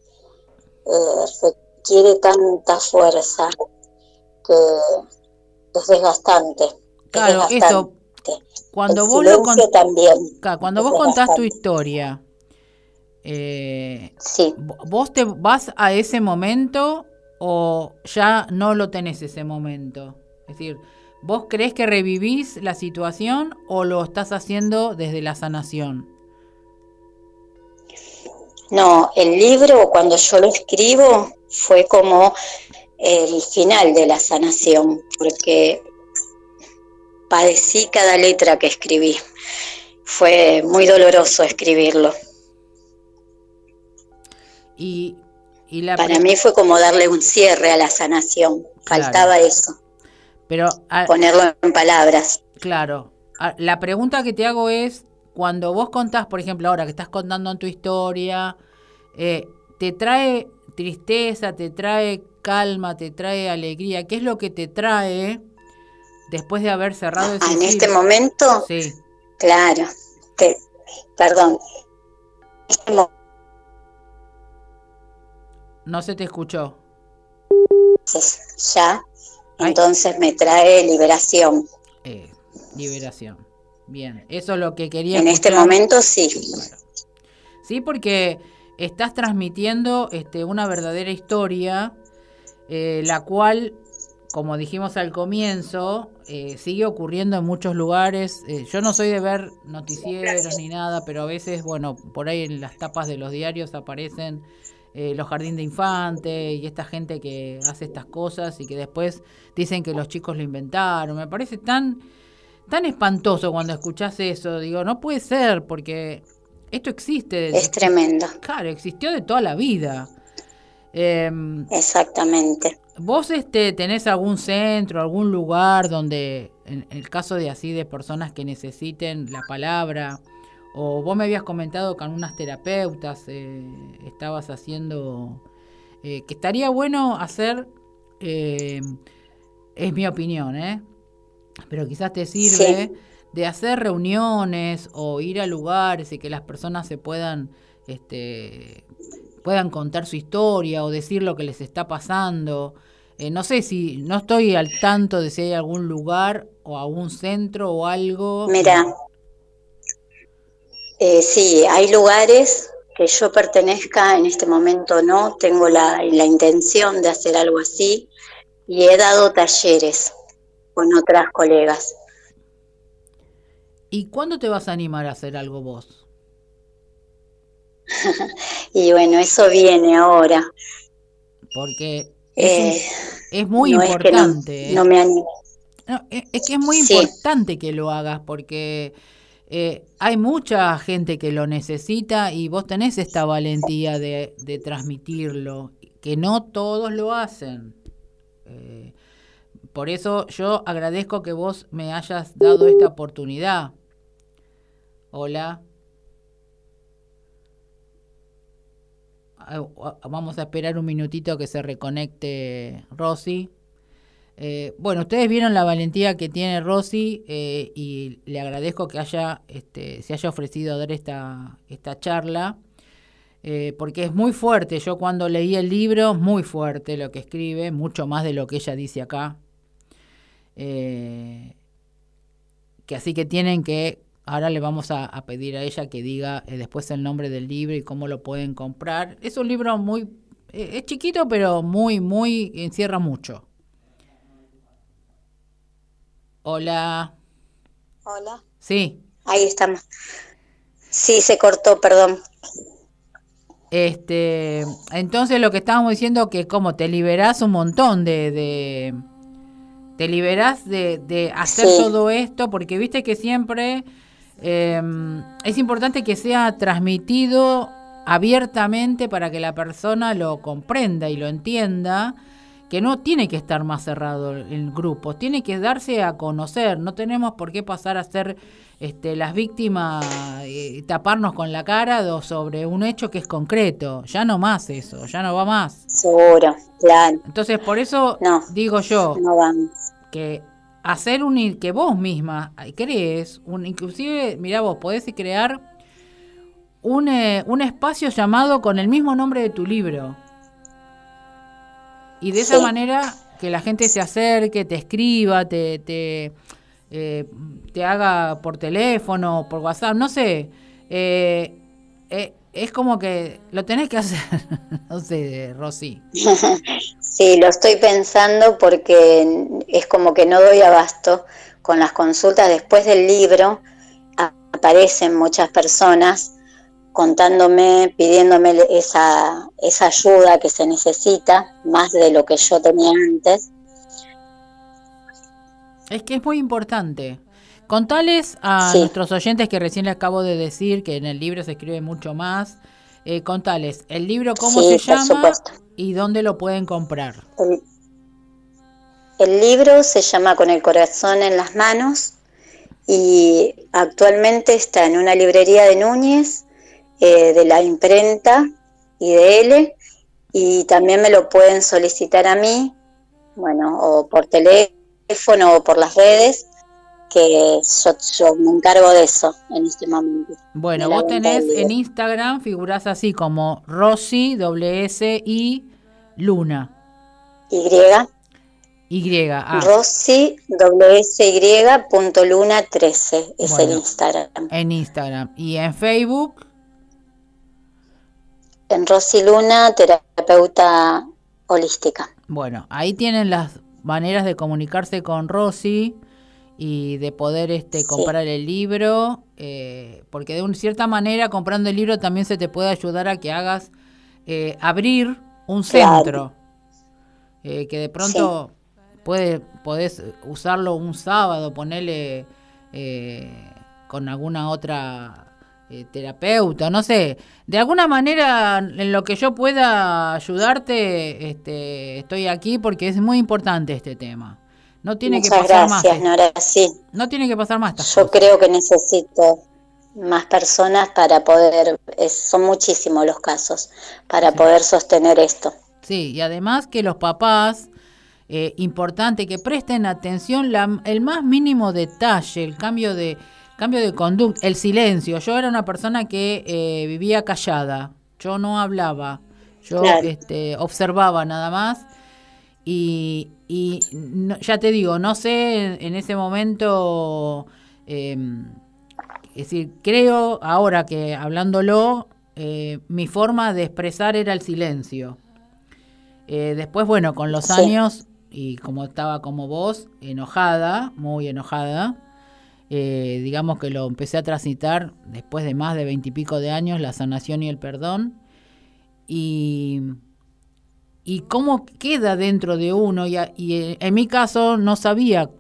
B: eh, requiere tanta fuerza que es desgastante.
A: Claro, eso. Cuando vos
B: lo también.
A: cuando vos contás tu historia, eh, sí. vos te vas a ese momento o ya no lo tenés ese momento? Es decir, ¿vos crees que revivís la situación o lo estás haciendo desde la sanación?
B: No, el libro cuando yo lo escribo fue como el final de la sanación, porque padecí cada letra que escribí. Fue muy doloroso escribirlo.
A: Y
B: para mí fue como darle un cierre a la sanación. Faltaba eso.
A: Pero
B: ponerlo en palabras.
A: Claro. La pregunta que te hago es, cuando vos contás, por ejemplo, ahora que estás contando tu historia, eh, ¿te trae tristeza, te trae calma, te trae alegría? ¿Qué es lo que te trae después de haber cerrado ese
B: ah, En este momento,
A: sí.
B: claro. perdón. Este
A: no se te escuchó.
B: Ya, entonces me trae liberación.
A: Eh, liberación. Bien, eso es lo que quería.
B: En este momento sí.
A: Sí, porque estás transmitiendo este, una verdadera historia, eh, la cual, como dijimos al comienzo, eh, sigue ocurriendo en muchos lugares. yo no soy de ver noticieros ni nada, pero a veces, bueno, por ahí en las tapas de los diarios aparecen eh, los jardines de infantes y esta gente que hace estas cosas y que después dicen que los chicos lo inventaron. Me parece tan, tan espantoso cuando escuchas eso. Digo, no puede ser porque esto existe.
B: Es tremendo.
A: Claro, existió de toda la vida.
B: Em, Exactamente.
A: ¿Vos este, tenés algún centro, algún lugar donde, en el caso de así, de personas que necesiten la palabra, o vos me habías comentado que algunas terapeutas eh, estabas haciendo, eh, que estaría bueno hacer, eh, es mi opinión, ¿eh? pero quizás te sirve de hacer reuniones o ir a lugares y que las personas se puedan, este, puedan contar su historia o decir lo que les está pasando. no sé si, no estoy al tanto de si hay algún lugar o algún centro o algo.
B: Mira, eh, sí, hay lugares que yo pertenezca, en este momento no, tengo la, intención de hacer algo así y he dado talleres con otras colegas.
A: ¿Y cuándo te vas a animar a hacer algo vos? <laughs>
B: y bueno, eso viene ahora.
A: Porque es, eh, muy importante.
B: no, me animo.
A: es que es muy importante que lo hagas porque eh, hay mucha gente que lo necesita y vos tenés esta valentía de, transmitirlo, que no todos lo hacen. Eh, por eso yo agradezco que vos me hayas dado esta oportunidad. Hola. Vamos a esperar un minutito que se reconecte Rosy. Eh, bueno, ustedes vieron la valentía que tiene Rosy eh, y le agradezco que haya, este, se haya ofrecido a dar esta, esta charla, eh, porque es muy fuerte. Yo cuando leí el libro, muy fuerte lo que escribe, mucho más de lo que ella dice acá. que así que tienen que, ahora le vamos a, a pedir a ella que diga después el nombre del libro y cómo lo pueden comprar. Es un libro muy, es chiquito, pero muy, muy, encierra mucho. Hola.
B: Hola.
A: Sí.
B: Ahí estamos. Sí, se cortó, perdón.
A: Este, entonces lo que estábamos diciendo que como te liberás un montón de, de te liberás de, de hacer todo esto, porque viste que siempre em, es importante que sea transmitido abiertamente para que la persona lo comprenda y lo entienda que no tiene que estar más cerrado el grupo, tiene que darse a conocer, no tenemos por qué pasar a ser este, las víctimas, y taparnos con la cara sobre un hecho que es concreto, ya no más eso, ya no va más.
B: Seguro, claro.
A: Entonces, por eso digo yo que hacer un que vos misma crees, un, inclusive, mira vos, podés crear un, eh, un espacio llamado con el mismo nombre de tu libro y de esa manera que la gente se acerque, te escriba, te, te, eh, te haga por teléfono, por WhatsApp, no sé. Eh, eh, es como que lo tenés que <laughs> hacer, no sé, Rosy. <laughs>
B: Sí, lo estoy pensando porque es como que no doy abasto con las consultas después del libro. Aparecen muchas personas contándome, pidiéndome esa, esa ayuda que se necesita, más de lo que yo tenía antes.
A: Es que es muy importante. Contales a nuestros oyentes que recién les acabo de decir que en el libro se escribe mucho más. Eh, contales el libro cómo se llama y dónde lo pueden comprar.
B: El, el libro se llama Con el corazón en las manos y actualmente está en una librería de Núñez eh, de la imprenta y de L, y también me lo pueden solicitar a mí, bueno, o por teléfono o por las redes, que yo, me encargo de eso en este momento.
A: Bueno, vos tenés en Instagram, figurás así como Rosy, WS y Luna.
B: Y.
A: Y,
B: ah. Rosy, WSY, punto Luna 13 es el Instagram.
A: En Instagram. ¿Y en Facebook?
B: En Rosy Luna, terapeuta holística.
A: Bueno, ahí tienen las maneras de comunicarse con Rosy y de poder este comprar el libro, eh, porque de una cierta manera comprando el libro también se te puede ayudar a que hagas eh, abrir un centro, eh, que de pronto puede, podés usarlo un sábado, ponerle con alguna otra eh, terapeuta, no sé, de alguna manera en lo que yo pueda ayudarte, este, estoy aquí porque es muy importante este tema. No tiene que pasar
B: gracias, Nora, sí.
A: No tiene que pasar más.
B: Yo creo que necesito más personas para poder, son muchísimos los casos, para poder sostener esto.
A: Sí, y además que los papás, eh, importante que presten atención la, el más mínimo detalle, el cambio de Cambio de conducta, el silencio. Yo era una persona que eh, vivía callada, yo no hablaba, yo este, observaba nada más. Y, y ya te digo, no sé en, ese momento, em, es decir, creo ahora que hablándolo, eh, mi forma de expresar era el silencio. Eh, después, bueno, con los años, y como estaba como vos, enojada, muy enojada, eh, digamos que lo empecé a transitar después de más de veintipico de años, la sanación y el perdón. Y, y cómo queda dentro de uno. Y, en mi caso no sabía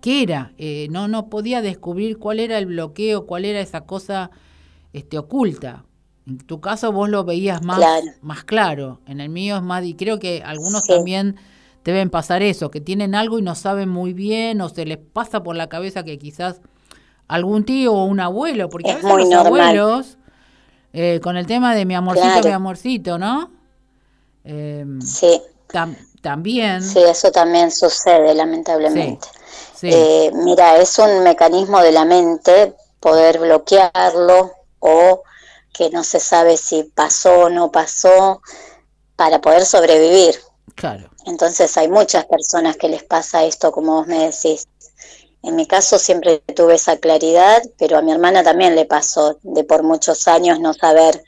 A: qué era, eh, no, no podía descubrir cuál era el bloqueo, cuál era esa cosa este, oculta. En tu caso vos lo veías más claro. más claro, en el mío es más, y creo que algunos también deben pasar eso, que tienen algo y no saben muy bien o se les pasa por la cabeza que quizás algún tío o un abuelo, porque a veces los abuelos, eh, con el tema de mi amorcito, mi amorcito, ¿no?
B: Em, sí.
A: también.
B: Sí, eso también sucede, lamentablemente. Eh, mira, es un mecanismo de la mente poder bloquearlo o que no se sabe si pasó o no pasó para poder sobrevivir.
A: Claro.
B: Entonces hay muchas personas que les pasa esto, como vos me decís. En mi caso siempre tuve esa claridad, pero a mi hermana también le pasó de por muchos años no saber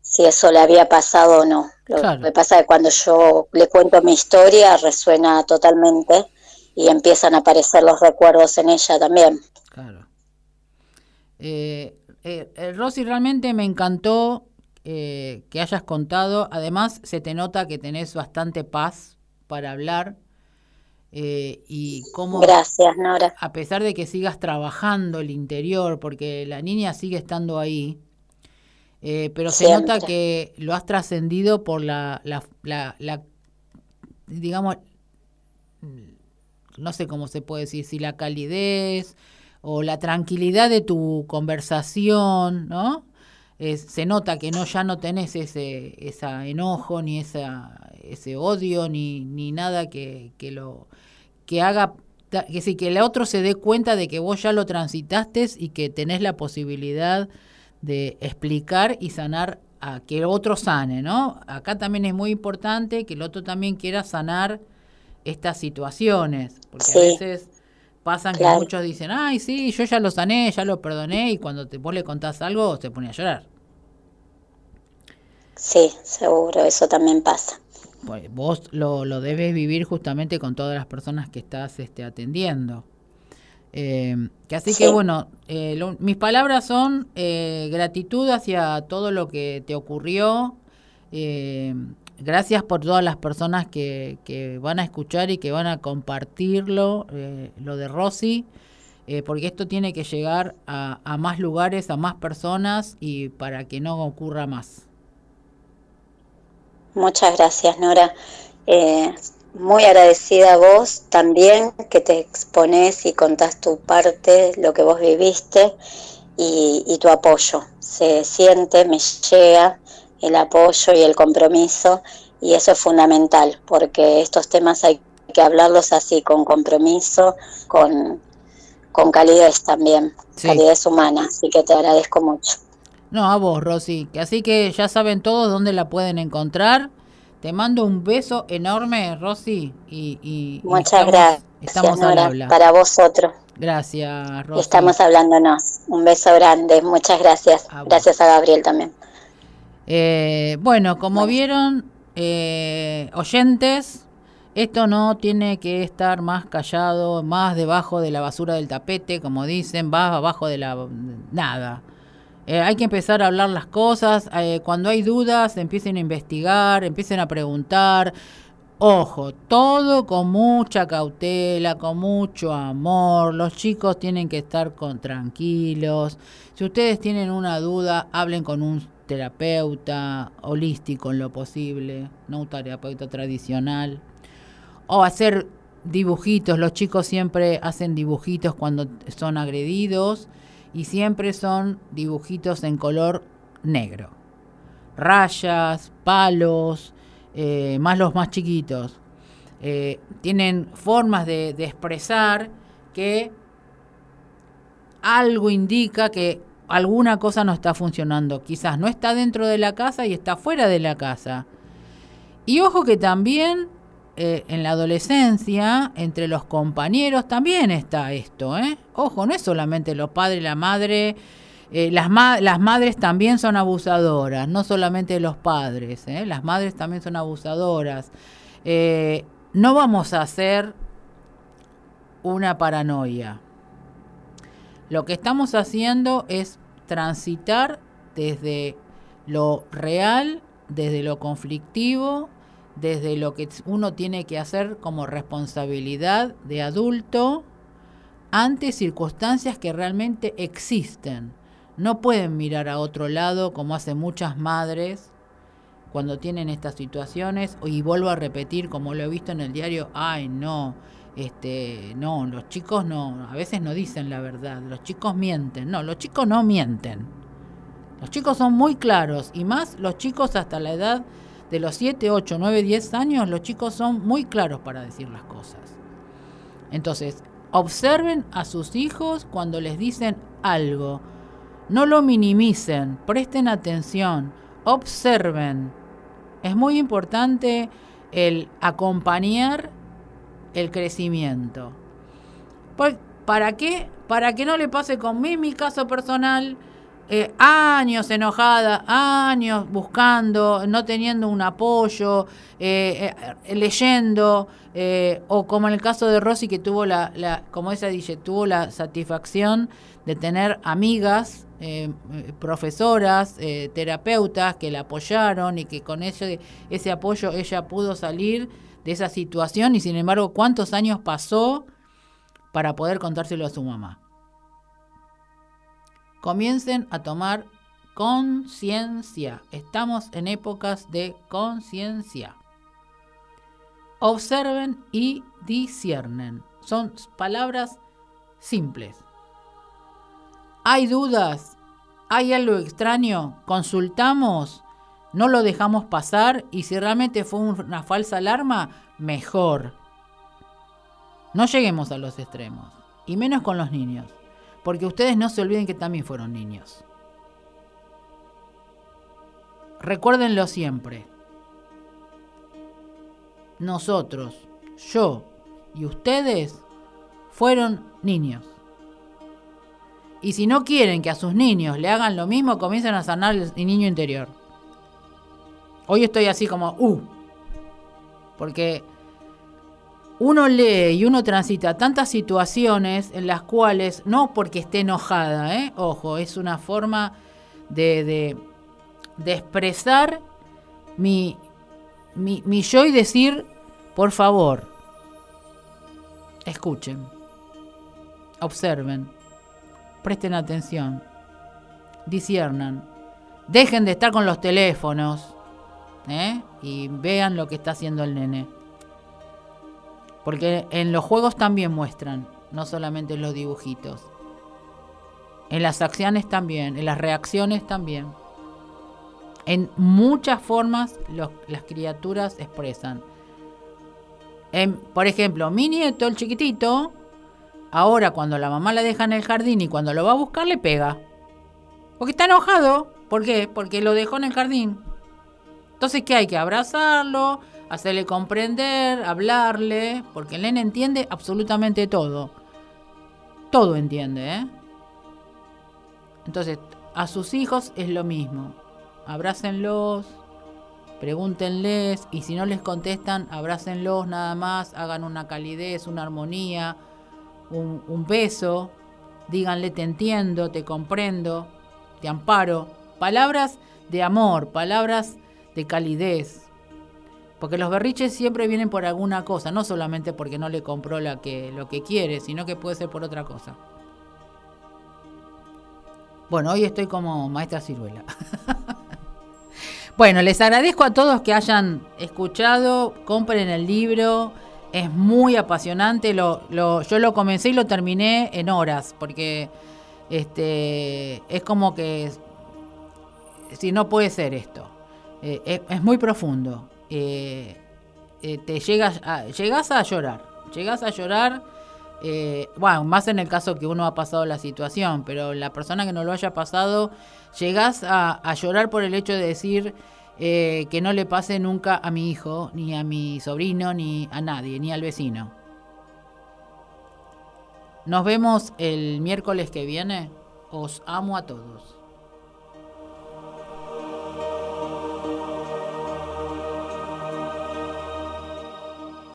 B: si eso le había pasado o no. Lo que pasa es que cuando yo le cuento mi historia resuena totalmente y empiezan a aparecer los recuerdos en ella también.
A: Claro. Eh, eh, Rosy, realmente me encantó eh, que hayas contado. Además, se te nota que tenés bastante paz para hablar. Eh, y cómo,
B: Gracias, Nora.
A: A pesar de que sigas trabajando el interior, porque la niña sigue estando ahí, eh, pero se nota que lo has trascendido por la, la, la, digamos, no sé cómo se puede decir, si la calidez o la tranquilidad de tu conversación, ¿no? Se nota que no ya no tenés ese esa enojo ni esa ese odio ni, ni nada que, que lo que haga que sí que el otro se dé cuenta de que vos ya lo transitaste y que tenés la posibilidad de explicar y sanar a que el otro sane, ¿no? Acá también es muy importante que el otro también quiera sanar estas situaciones, porque a veces pasan que muchos dicen, ay, sí, yo ya lo sané, ya lo perdoné, y cuando te, vos le contás algo, se pone a llorar.
B: Sí, seguro, eso también pasa.
A: Pues vos lo, lo debes vivir justamente con todas las personas que estás este, atendiendo. Eh, que así que bueno, eh, mis palabras son eh, gratitud hacia todo lo que te ocurrió. Gracias por todas las personas que, que, van a escuchar y que van a compartirlo, lo de Rosy, porque esto tiene que llegar a, a más lugares, a más personas y para que no ocurra más.
B: Muchas gracias, Nora. Eh, muy agradecida a vos también que te expones y contás tu parte, lo que vos viviste y, tu apoyo. Se siente, me llega el apoyo y el compromiso y eso es fundamental porque estos temas hay que hablarlos así, con compromiso, con, con calidez también, calidez humana. Así que te agradezco mucho.
A: No, a vos, Rosy. Así que ya saben todos dónde la pueden encontrar. Te mando un beso enorme, Rosy. Y,
B: Muchas gracias. Estamos Para vosotros.
A: Gracias, Rosy.
B: Estamos hablándonos. Un beso grande. Muchas gracias. gracias a Gabriel también.
A: Eh, bueno, como vieron, eh, oyentes, esto no tiene que estar más callado, más debajo de la basura del tapete, como dicen, va abajo de la... nada. Eh, hay que empezar a hablar las cosas. Cuando hay dudas, empiecen a investigar, empiecen a preguntar. Ojo, todo con mucha cautela, con mucho amor. Los chicos tienen que estar con, tranquilos. Si ustedes tienen una duda, hablen con un terapeuta holístico en lo posible, no un terapeuta tradicional. O hacer dibujitos. Los chicos siempre hacen dibujitos cuando son agredidos y siempre son dibujitos en color negro. Rayas, palos, eh, más los más chiquitos. Eh, tienen formas de, expresar que algo indica que alguna cosa no está funcionando. Quizás no está dentro de la casa y está fuera de la casa. Y ojo que también eh, en la adolescencia, entre los compañeros, también está esto. ¿eh? Ojo, no es solamente los padres, la madre. Eh, las, las madres también son abusadoras, no solamente los padres. Las madres también son abusadoras. no vamos a hacer una paranoia. Lo que estamos haciendo es transitar desde lo real, desde lo conflictivo, desde lo que uno tiene que hacer como responsabilidad de adulto ante circunstancias que realmente existen. No pueden mirar a otro lado como hacen muchas madres cuando tienen estas situaciones y vuelvo a repetir como lo he visto en el diario, ay no, este, no, los chicos no, a veces no dicen la verdad, los chicos mienten, no, los chicos no mienten. Los chicos son muy claros y más los chicos hasta la edad de los 7, 8, 9, 10 años, los chicos son muy claros para decir las cosas. Entonces, observen a sus hijos cuando les dicen algo. No lo minimicen, presten atención, observen. Es muy importante el acompañar el crecimiento. ¿Para qué? Para que no le pase conmigo, mi caso personal, eh, años enojada, años buscando, no teniendo un apoyo, eh, eh, leyendo, o como en el caso de Rosy que tuvo la, la, como ella dice, tuvo la satisfacción de tener amigas, profesoras, terapeutas que la apoyaron y que con ese, ese apoyo ella pudo salir de esa situación y sin embargo cuántos años pasó para poder contárselo a su mamá comiencen a tomar conciencia. Estamos en épocas de conciencia. Observen y disciernen. Son palabras simples. ¿Hay dudas? ¿Hay algo extraño? Consultamos, no lo dejamos pasar y si realmente fue una falsa alarma, mejor. No lleguemos a los extremos, y menos con los niños porque ustedes no se olviden que también fueron niños. Recuérdenlo siempre. Nosotros, yo y ustedes fueron niños. Y si no quieren que a sus niños le hagan lo mismo, comiencen a sanar el niño interior. Hoy estoy así como, uh, porque uno lee y uno transita tantas situaciones en las cuales, no porque esté enojada, ¿eh? ojo, es una forma de, de, expresar mi, mi, mi yo y decir, por favor, escuchen, observen, presten atención, disiernan, dejen de estar con los teléfonos ¿eh? y vean lo que está haciendo el nene. Porque en los juegos también muestran, no solamente en los dibujitos. En las acciones también, en las reacciones también. En muchas formas las criaturas expresan. por ejemplo, mi nieto, el chiquitito, ahora cuando la mamá la deja en el jardín y cuando lo va a buscar le pega. Porque está enojado. ¿Por qué? Porque lo dejó en el jardín. Entonces, ¿qué hay? Que abrazarlo, hacerle comprender, hablarle, porque el nene entiende absolutamente todo. Todo entiende, ¿eh? Entonces, a sus hijos es lo mismo. Abrácenlos, pregúntenles y si no les contestan, abrácenlos nada más, hagan una calidez, una armonía, un, un beso, díganle te entiendo, te comprendo, te amparo. Palabras de amor, palabras de calidez, porque los berriches siempre vienen por alguna cosa, no solamente porque no le compró la que, lo que quiere, sino que puede ser por otra cosa. Bueno, hoy estoy como maestra ciruela. <laughs> bueno, les agradezco a todos que hayan escuchado, compren el libro, es muy apasionante, lo, yo lo comencé y lo terminé en horas, porque este, es como que, si no puede ser esto, eh, es muy profundo eh, eh, te llegas a, llegas a llorar, llegas a llorar, eh, bueno, más en el caso que uno ha pasado la situación, pero la persona que no lo haya pasado, llegas a, llorar por el hecho de decir que no le pase nunca a mi hijo, ni a mi sobrino, ni a nadie, ni al vecino. Nos vemos el miércoles que viene. Os amo a todos.